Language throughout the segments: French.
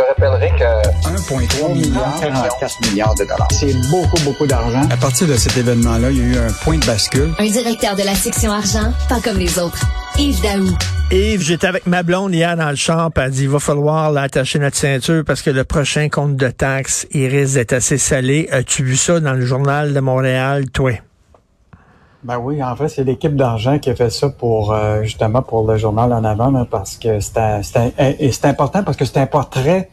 te rappellerai que 1,3 milliard, 44 milliards de dollars. C'est beaucoup, beaucoup d'argent. À partir de cet événement-là, il y a eu un point de bascule. Un directeur de la section argent, pas comme les autres. Yves Daou. Yves, j'étais avec ma blonde hier dans le champ, elle dit, il va falloir l'attacher notre ceinture parce que le prochain compte de taxes, il risque d'être assez salé. As-tu vu ça dans le journal de Montréal, toi? Ben oui, en fait, c'est l'équipe d'argent qui a fait ça pour euh, justement pour le journal en avant, parce que c'est important parce que c'est un portrait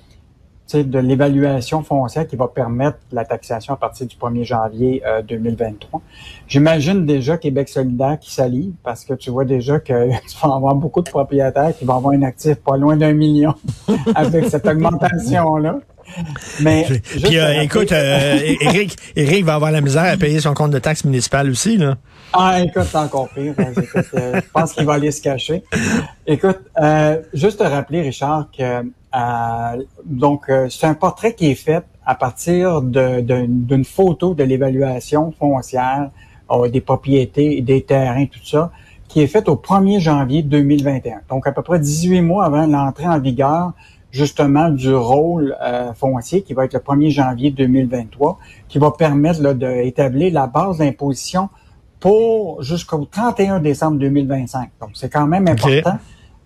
de l'évaluation foncière qui va permettre la taxation à partir du 1er janvier 2023. Euh, J'imagine déjà Québec solidaire qui s'allie parce que tu vois déjà que tu vas avoir beaucoup de propriétaires qui vont avoir un actif pas loin d'un million avec cette augmentation-là. Mais puis euh, écoute, euh, Eric, Eric va avoir la misère à payer son compte de taxe municipale aussi là. Ah, écoute, c'est encore pire. Hein. je pense qu'il va aller se cacher. Écoute, juste te rappeler, Richard, que euh, donc, euh, c'est un portrait qui est fait à partir d'une photo de l'évaluation foncière euh, des propriétés, des terrains, tout ça, qui est faite au 1er janvier 2021. Donc, à peu près 18 mois avant l'entrée en vigueur justement du rôle foncier qui va être le 1er janvier 2023, qui va permettre d'établir la base d'imposition pour jusqu'au 31 décembre 2025. Donc, c'est quand même important.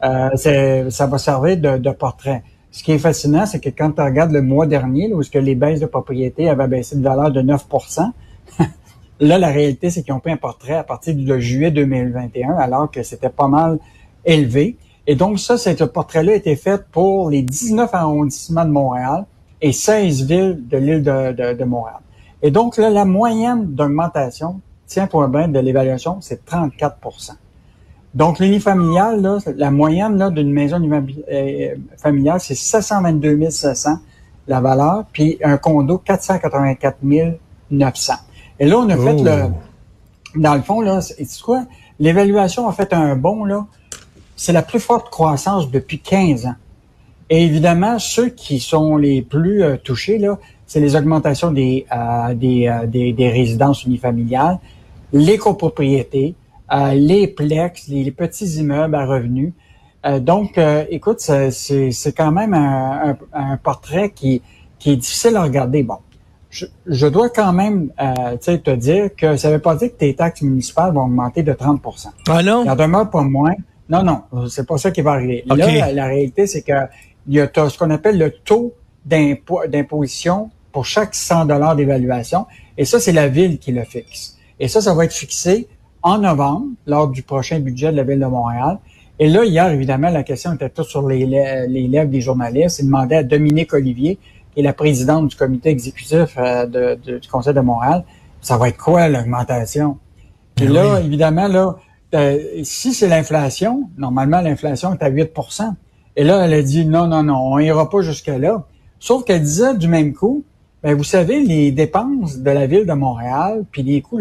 ça va servir de, de portrait. Ce qui est fascinant, c'est que quand tu regardes le mois dernier, où ce que les baisses de propriété avaient baissé de valeur de 9% là, la réalité, c'est qu'ils ont pris un portrait à partir du juillet 2021, alors que c'était pas mal élevé. Et donc, ça, ce portrait-là a été fait pour les 19 arrondissements de Montréal et 16 villes de l'île de, de, Montréal. Et donc, là, la moyenne d'augmentation, tiens pour bien, de l'évaluation, c'est 34 donc, l'unifamilial, là, la moyenne là, d'une maison euh, familiale, c'est 722 700 la valeur, puis un condo, 484 900. Et là, on a fait le... Oh. Dans le fond, là, c'est quoi? L'évaluation a fait un bond, là. C'est la plus forte croissance depuis 15 ans. Et évidemment, ceux qui sont les plus euh, touchés, là, c'est les augmentations des, euh, des, des, des résidences unifamiliales, les copropriétés, euh, les plex, les, petits immeubles à revenus. Euh, donc, euh, écoute, c'est quand même un, portrait qui, qui est difficile à regarder. Bon, je, dois quand même te dire que ça ne veut pas dire que tes taxes municipales vont augmenter de 30% Ah non? Il en demeure pas moins. Non, non, c'est pas ça qui va arriver. Là, la, réalité, c'est que il y a ce qu'on appelle le taux d'imposition pour chaque 100 dollars d'évaluation. Et ça, c'est la ville qui le fixe. Et ça, ça va être fixé en novembre, lors du prochain budget de la Ville de Montréal. Et là, hier, évidemment, la question était toute sur les, les lèvres des journalistes. Il demandait à Dominique Olivier, qui est la présidente du comité exécutif euh, de, du Conseil de Montréal, ça va être quoi l'augmentation? Et ben là, évidemment, là, euh, si c'est l'inflation, normalement, l'inflation est à 8% Et là, elle a dit non, non, non, on ira pas jusque-là. Sauf qu'elle disait du même coup, ben, vous savez, les dépenses de la ville de Montréal, puis les coûts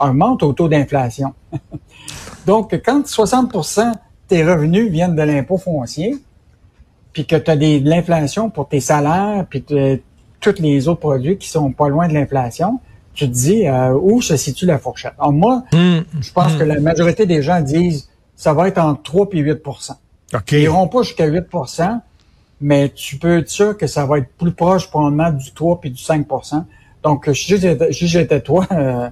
augmentent au taux d'inflation. Donc, quand 60% tes revenus viennent de l'impôt foncier, puis que tu as de l'inflation pour tes salaires, puis tous les autres produits qui sont pas loin de l'inflation, tu te dis euh, où se situe la fourchette? Alors moi, mmh. je pense que la majorité des gens disent ça va être entre 3 et 8% Ils n'iront pas jusqu'à 8% mais tu peux être sûr que ça va être plus proche probablement du 3 puis du 5% Donc, si j'étais toi, euh,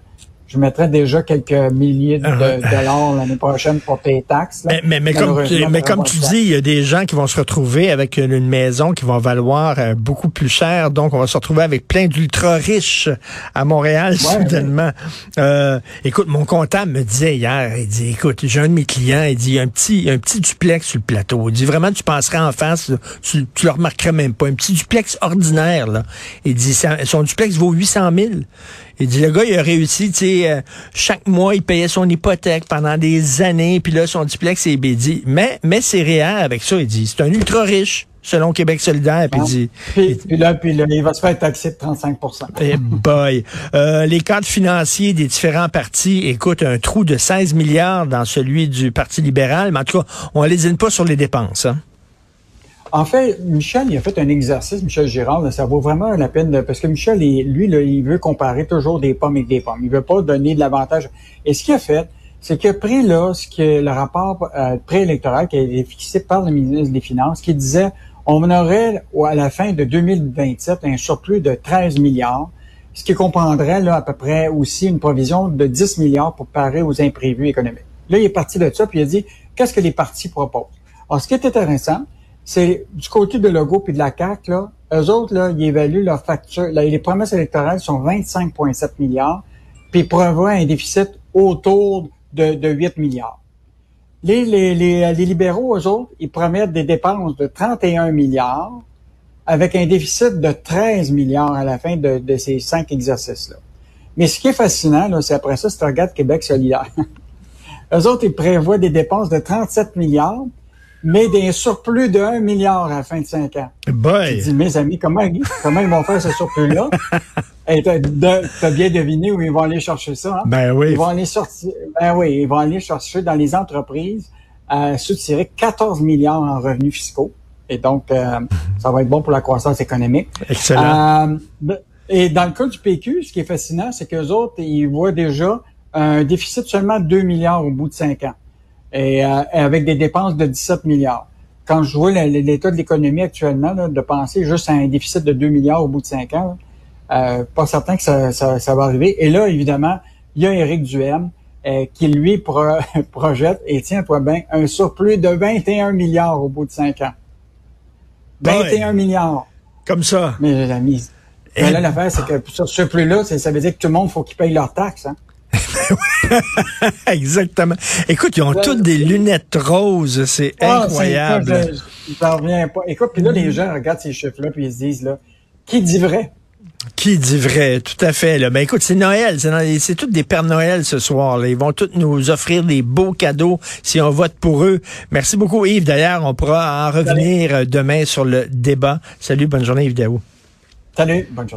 je mettrais déjà quelques milliers de ah dollars l'année prochaine pour tes taxes. Mais, mais, comme, mais comme tu dis, il y a des gens qui vont se retrouver avec une, maison qui va valoir euh, beaucoup plus cher. Donc, on va se retrouver avec plein d'ultra riches à Montréal soudainement. Euh, écoute, mon comptable me disait hier, il dit, écoute, j'ai un de mes clients, il dit, un petit, un petit duplex sur le plateau. Il dit, vraiment, tu passerais en face, tu, tu le remarquerais même pas. Un petit duplex ordinaire, là. Il dit, son duplex vaut 800 000. Il dit, le gars, il a réussi, tu sais, euh, chaque mois, il payait son hypothèque pendant des années, puis là, son duplex est bédi. Mais, mais c'est réel avec ça, il dit, c'est un ultra riche selon Québec solidaire. Puis, ah. dit, puis, là, puis là, il va se faire taxer de 35 Eh boy. Euh, les cadres financiers des différents partis écoutent un trou de 16 milliards dans celui du Parti libéral, mais en tout cas, on ne les pas sur les dépenses. Hein. En fait, Michel, il a fait un exercice, Michel Girard, ça vaut vraiment la peine, parce que Michel, lui, il veut comparer toujours des pommes avec des pommes. Il veut pas donner de l'avantage. Et ce qu'il a fait, c'est qu'il a pris là ce que le rapport euh, préélectoral qui a été fixé par le ministre des Finances, qui disait on aurait à la fin de 2027 un surplus de 13 milliards, ce qui comprendrait là, à peu près aussi une provision de 10 milliards pour parer aux imprévus économiques. Là, il est parti de ça, puis il a dit, qu'est-ce que les partis proposent? Alors, ce qui est intéressant, c'est du côté de Logo puis de la CAQ, là, eux autres, là, ils évaluent leur facture. les promesses électorales sont 25,7 milliards, puis ils prévoient un déficit autour de, de 8 milliards. Les, libéraux, eux autres, ils promettent des dépenses de 31 milliards avec un déficit de 13 milliards à la fin de, ces cinq exercices-là. Mais ce qui est fascinant, c'est après ça, c'est tu regardes Québec solidaire. eux autres, ils prévoient des dépenses de 37 milliards, mais des surplus de 1 milliard à la fin de 5 ans. Boy. Dis, mes amis, comment, comment ils vont faire ce surplus-là? Et t'as, bien deviné où ils vont aller chercher ça. Hein? Ben oui. Ils vont aller sortir, ben oui, ils vont aller chercher dans les entreprises, euh, soutirer 14 milliards en revenus fiscaux. Et donc, euh, ça va être bon pour la croissance économique. Excellent. Euh, et dans le cas du PQ, ce qui est fascinant, c'est qu'eux autres, ils voient déjà un déficit seulement de 2 milliards au bout de 5 ans et, euh, avec des dépenses de 17 milliards. Quand je vois l'état de l'économie actuellement, de penser juste à un déficit de 2 milliards au bout de 5 ans, euh, pas certain que ça, ça, ça, va arriver. Et là, évidemment, il y a Éric Duhem euh, qui, lui, projette, et tiens-toi bien, un surplus de 21 milliards au bout de 5 ans. 21 milliards. Comme ça. Mais la mise. Mais là, l'affaire, c'est que ce surplus-là, ça veut dire que tout le monde faut qu'il paye leurs taxes. Hein? Exactement. Écoute, ils ont toutes des lunettes roses, c'est ah, incroyable. Je reviens pas. Écoute, puis là, les gens regardent ces chiffres-là, puis ils se disent, là, qui dit vrai? Qui dit vrai, tout à fait. Là. Ben écoute, c'est Noël, c'est, toutes des Pères Noël ce soir. Là. Ils vont tous nous offrir des beaux cadeaux si on vote pour eux. Merci beaucoup Yves. D'ailleurs, on pourra en revenir demain sur le débat. Salut, bonne journée Yves Daou. Salut, bonne journée.